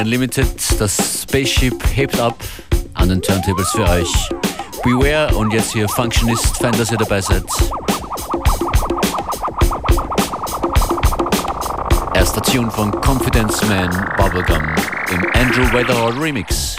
FM4 Unlimited. Das Spaceship hebt ab an den Turntables für euch. Beware und jetzt hier Functionist. Fein, dass ihr dabei seid. Erster Tune von Confidence Man Bubblegum im Andrew Weatherall Remix.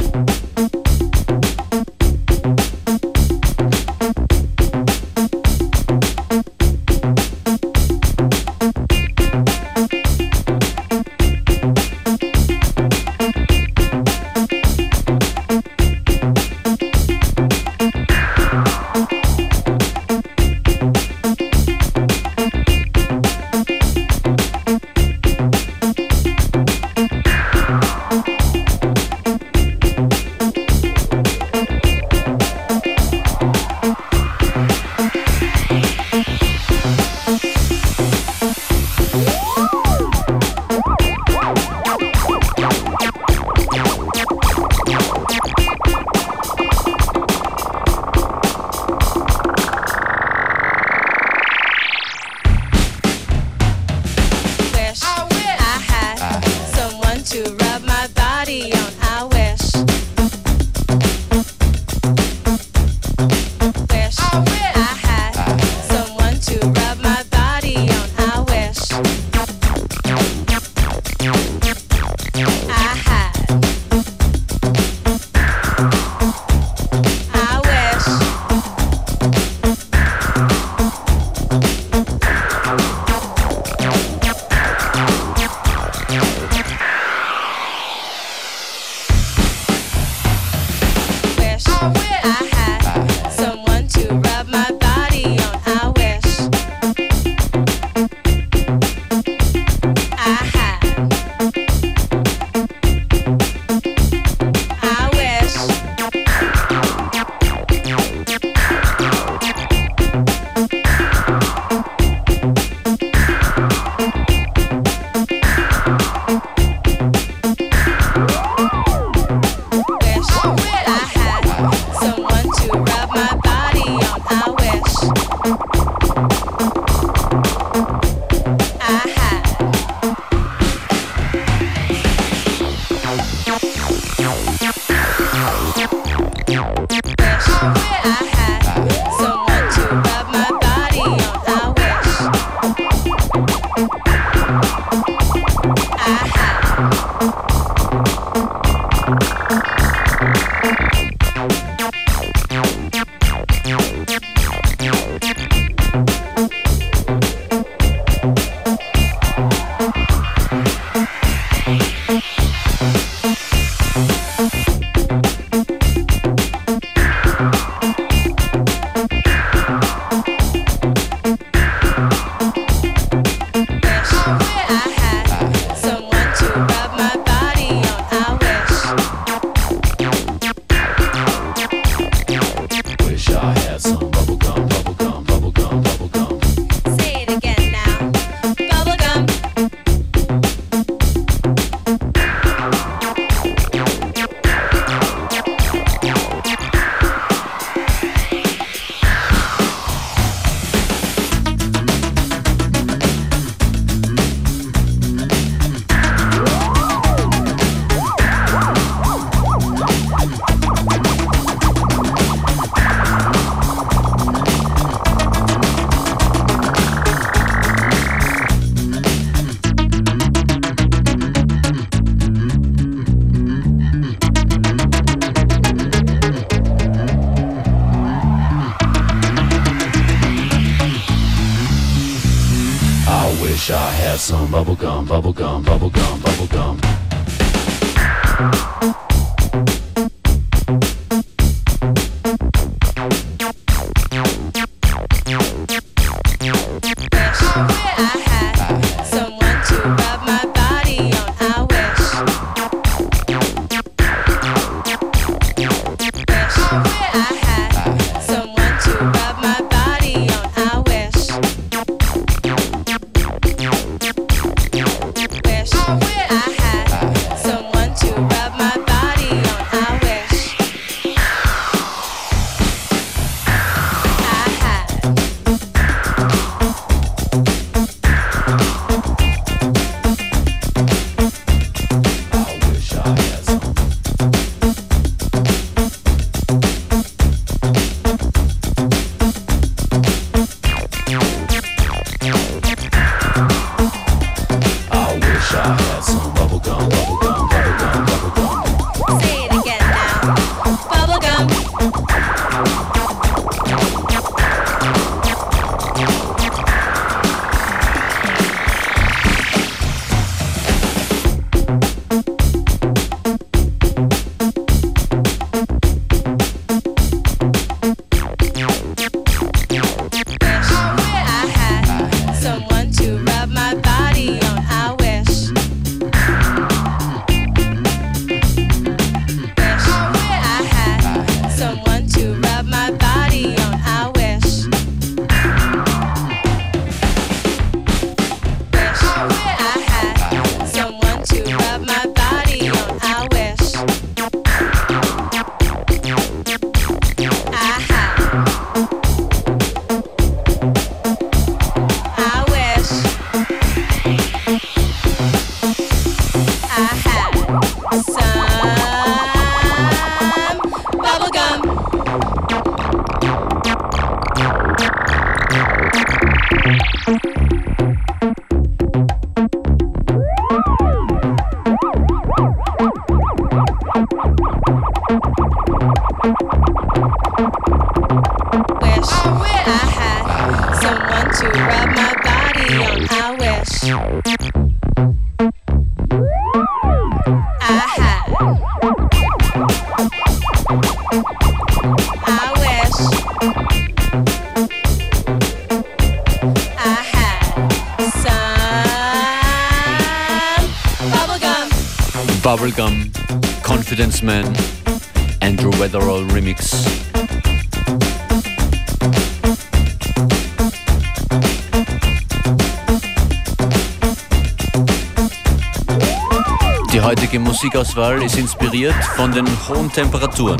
Musikauswahl ist inspiriert von den hohen Temperaturen.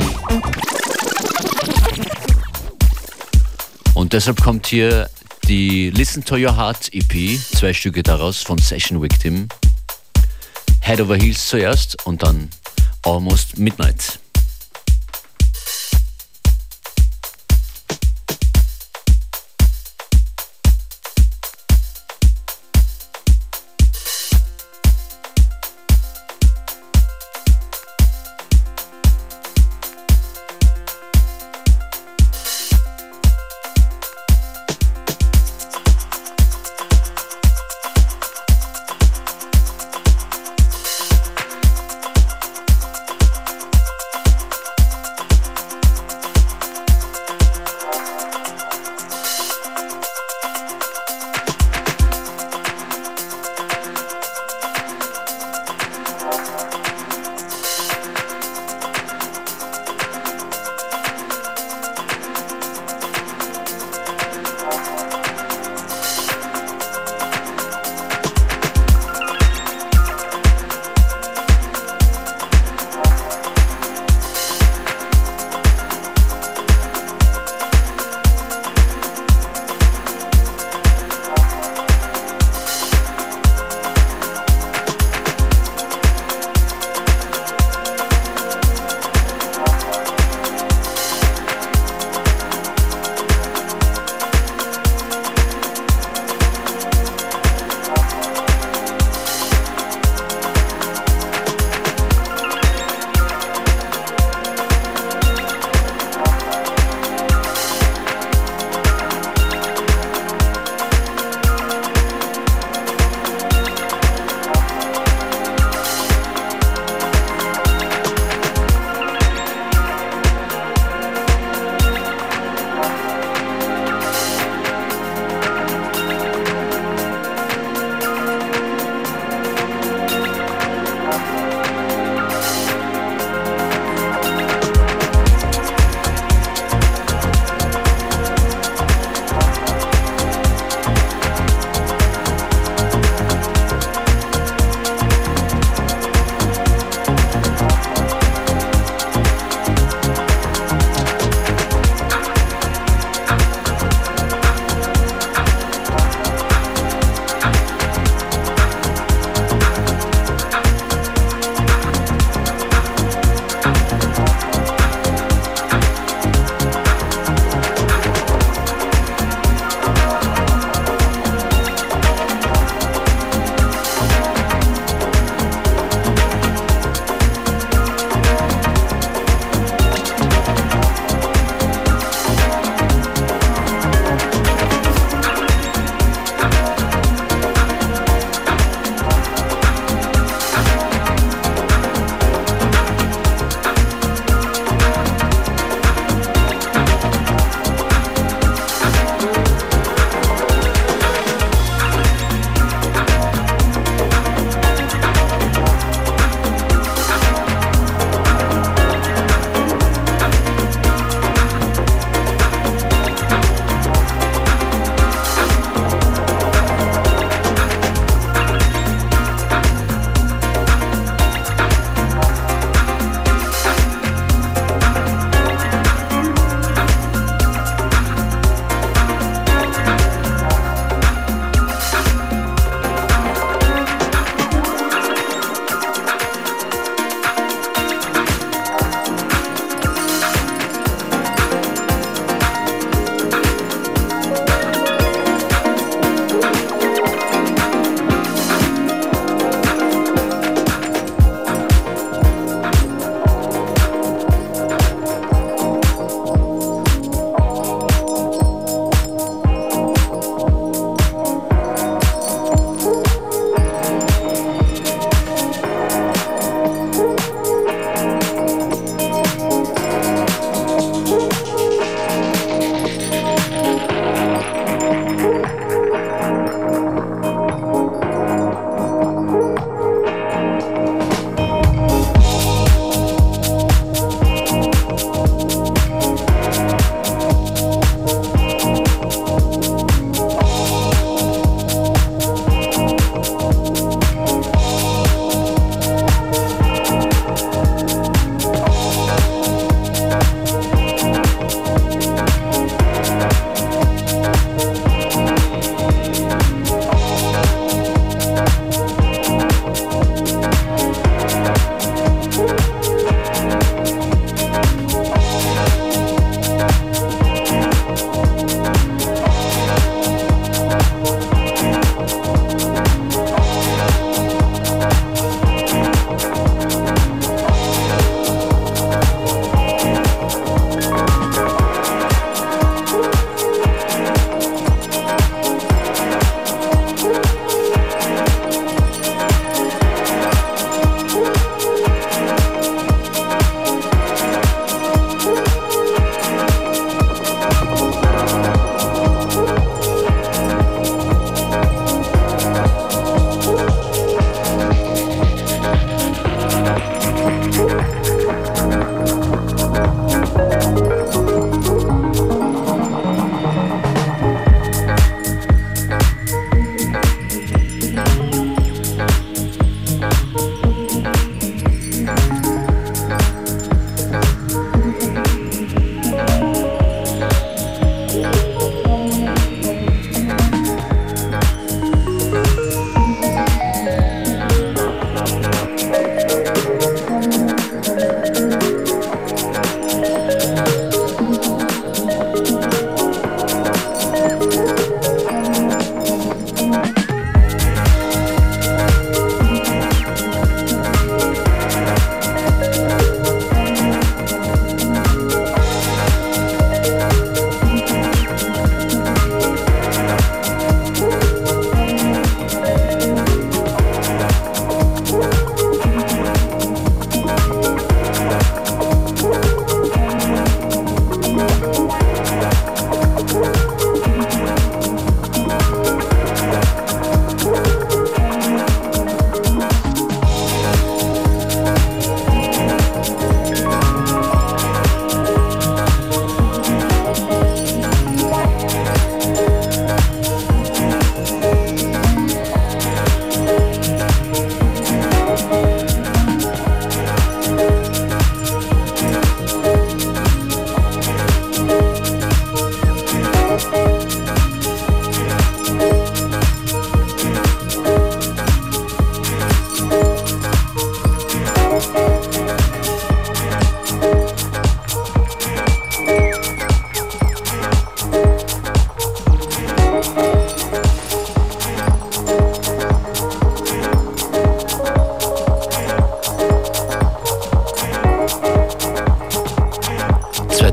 Und deshalb kommt hier die Listen to Your Heart EP, zwei Stücke daraus von Session Victim. Head Over Heels zuerst und dann Almost Midnight.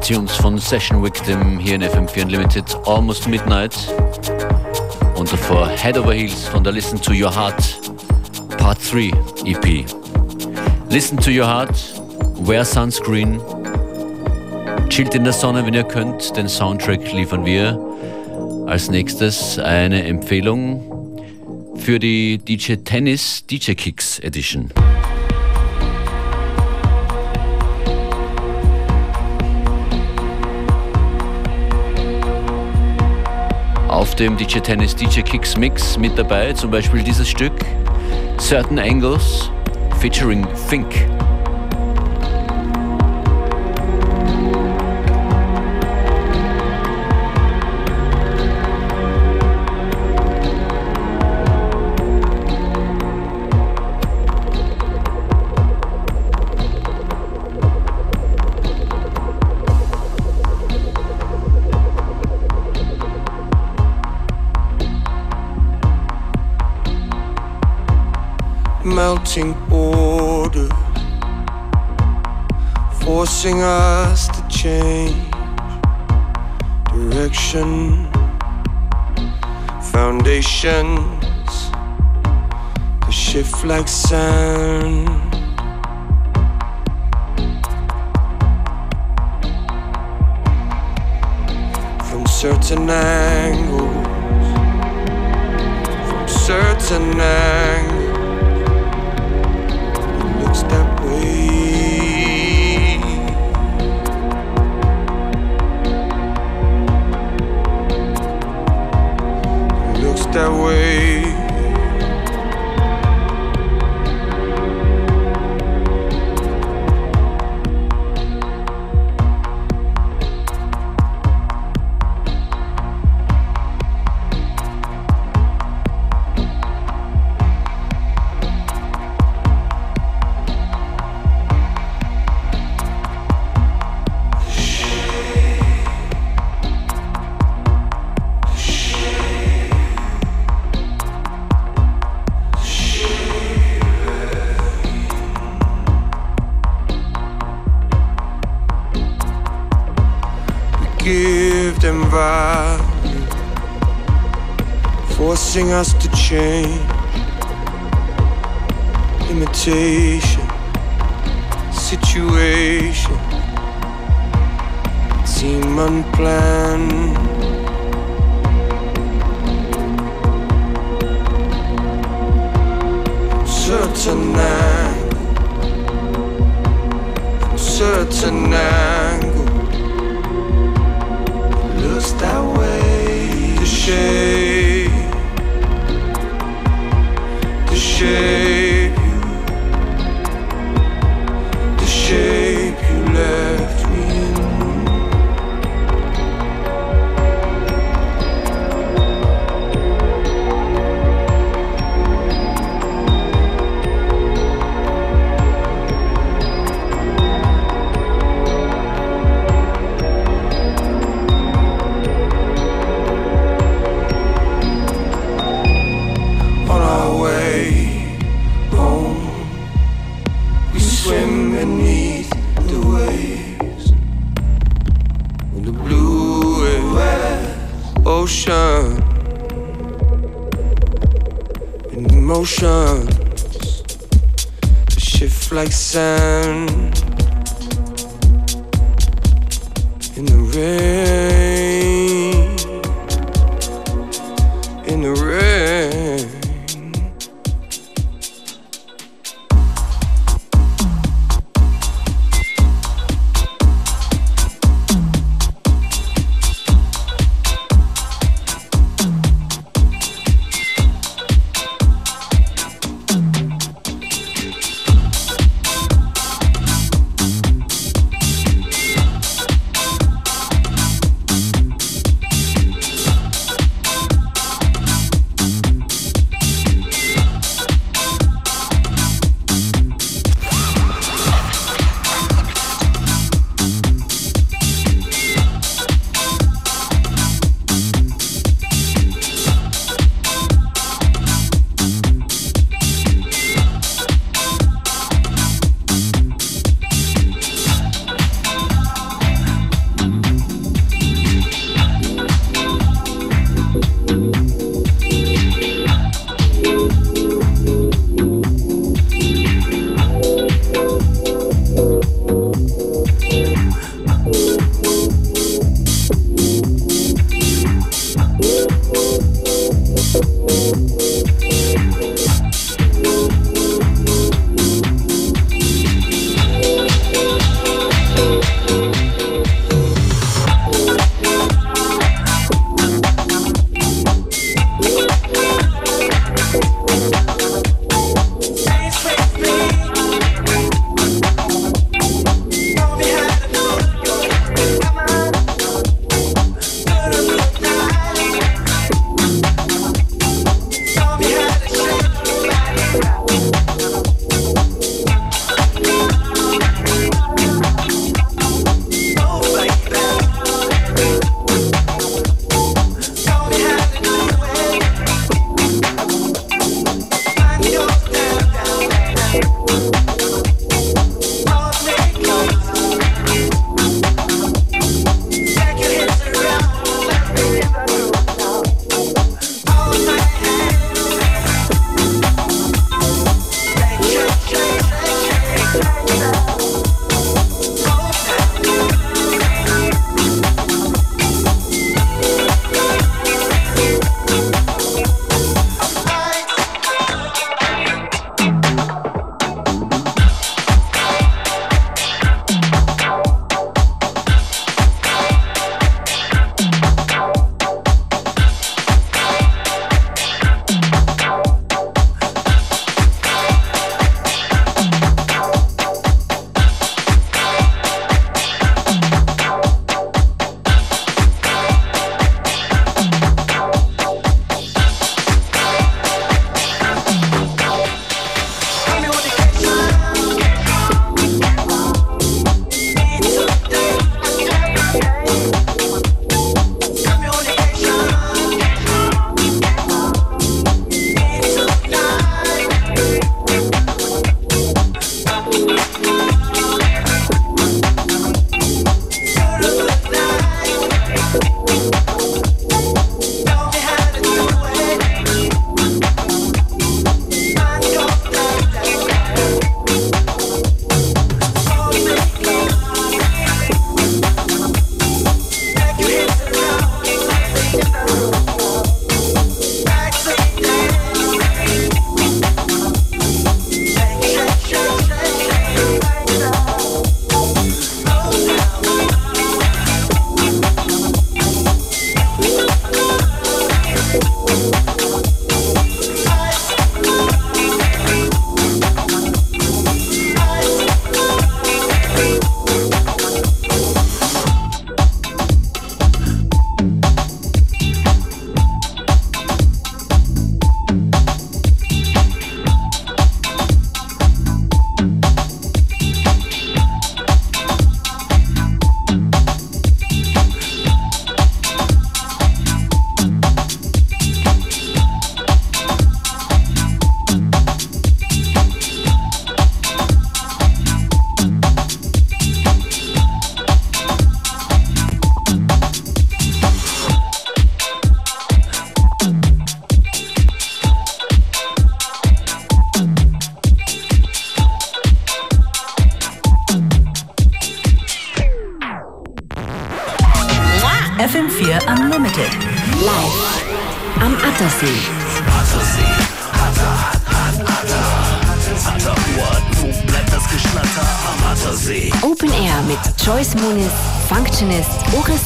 Tunes von Session Victim hier in FM4 Unlimited, Almost Midnight. Und davor Head Over Heels von der Listen to Your Heart Part 3 EP. Listen to Your Heart, Wear Sunscreen, chillt in der Sonne, wenn ihr könnt. Den Soundtrack liefern wir. Als nächstes eine Empfehlung für die DJ Tennis DJ Kicks Edition. Dem DJ Tennis DJ Kicks Mix mit dabei, zum Beispiel dieses Stück Certain Angles featuring Fink. Melting order, forcing us to change direction, foundations to shift like sand. From certain angles, from certain angles.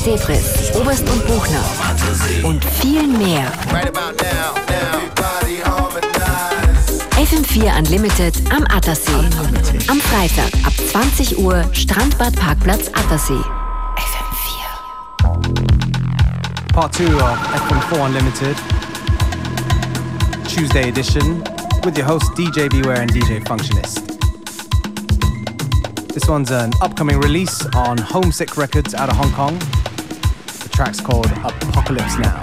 Oris Debris, Oberst und Buchner und viel mehr. FM4 Unlimited am Attersee. Am Freitag ab 20 Uhr Strandbad Parkplatz Attersee. FM4. Part 2 of FM4 Unlimited, Tuesday edition, with your hosts DJ Beware and DJ Functionist. This one's an upcoming release on Homesick Records out of Hong Kong. Track's called Apocalypse Now.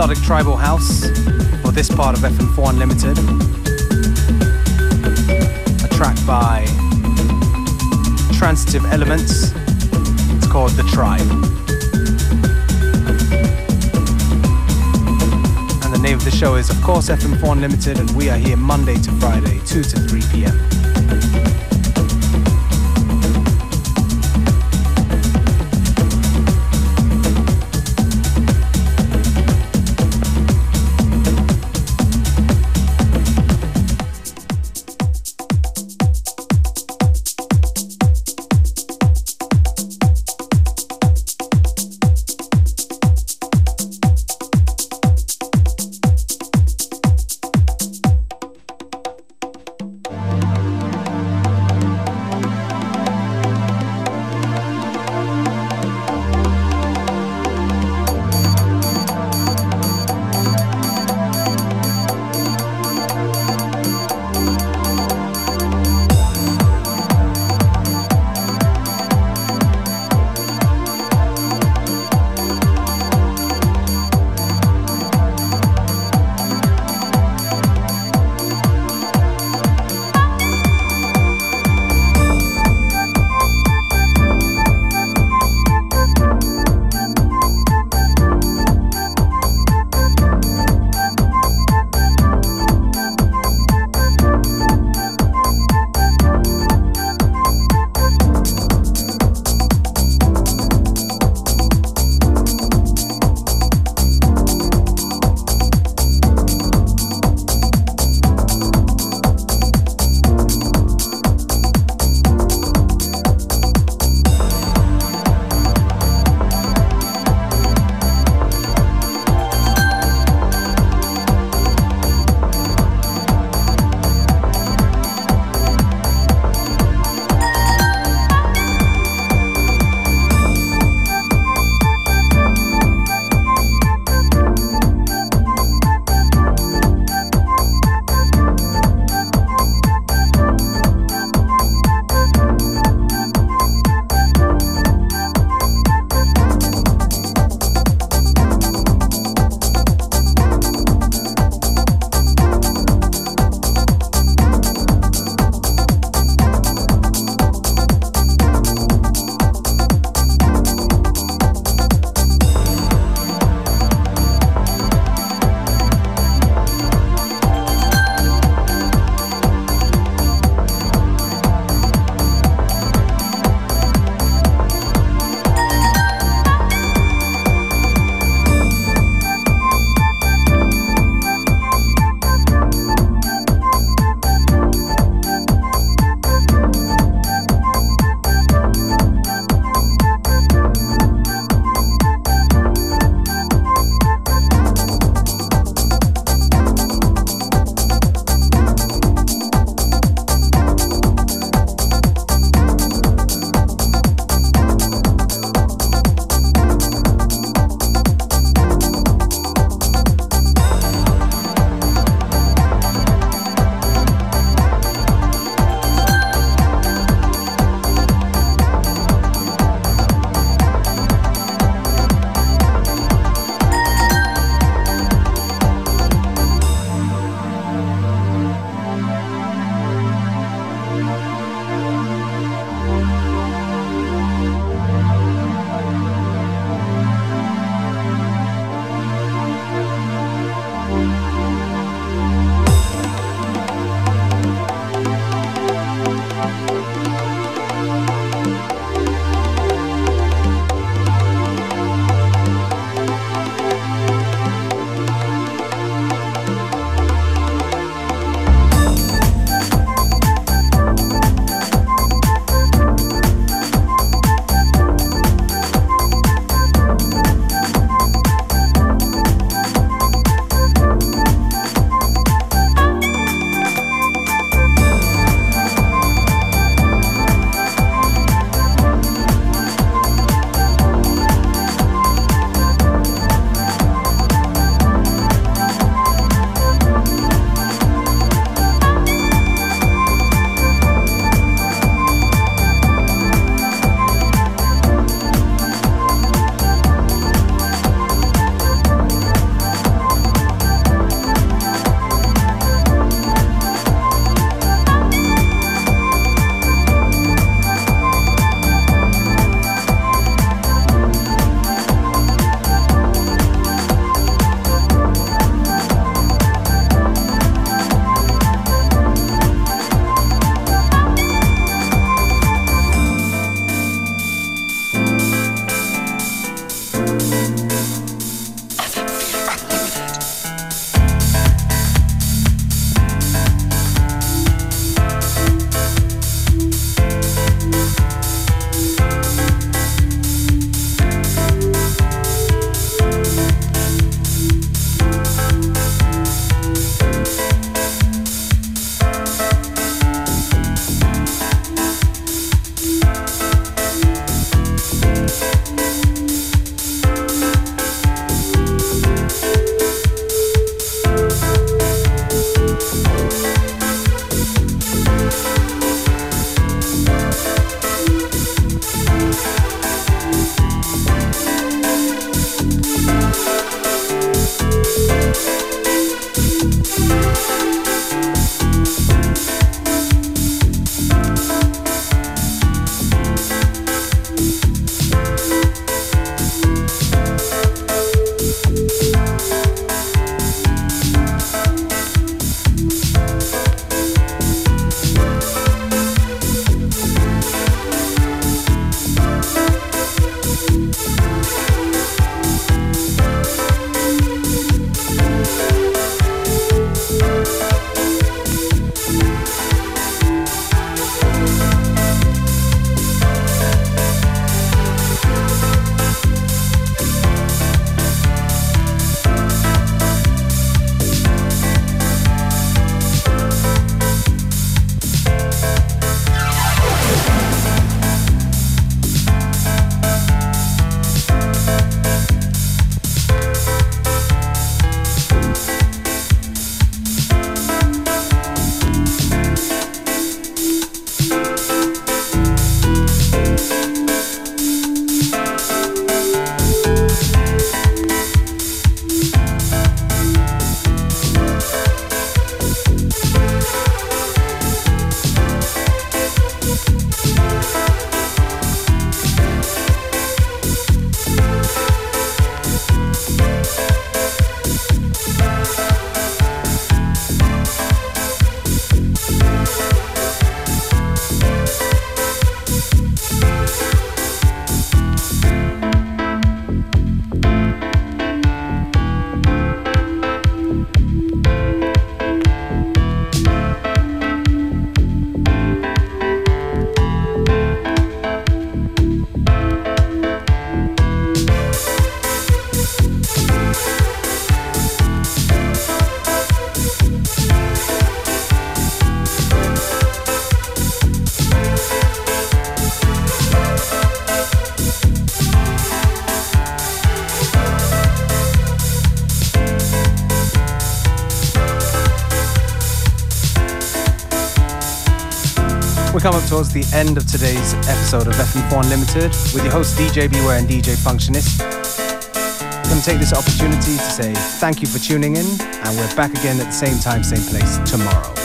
Melodic tribal house for this part of FM4 Unlimited. A track by Transitive Elements. It's called The Tribe. And the name of the show is, of course, FM4 Unlimited, and we are here Monday to Friday, 2 to 3 p.m. towards the end of today's episode of FM4 Unlimited with your host DJ Beware and DJ Functionist. I'm going to take this opportunity to say thank you for tuning in, and we're back again at the same time, same place tomorrow.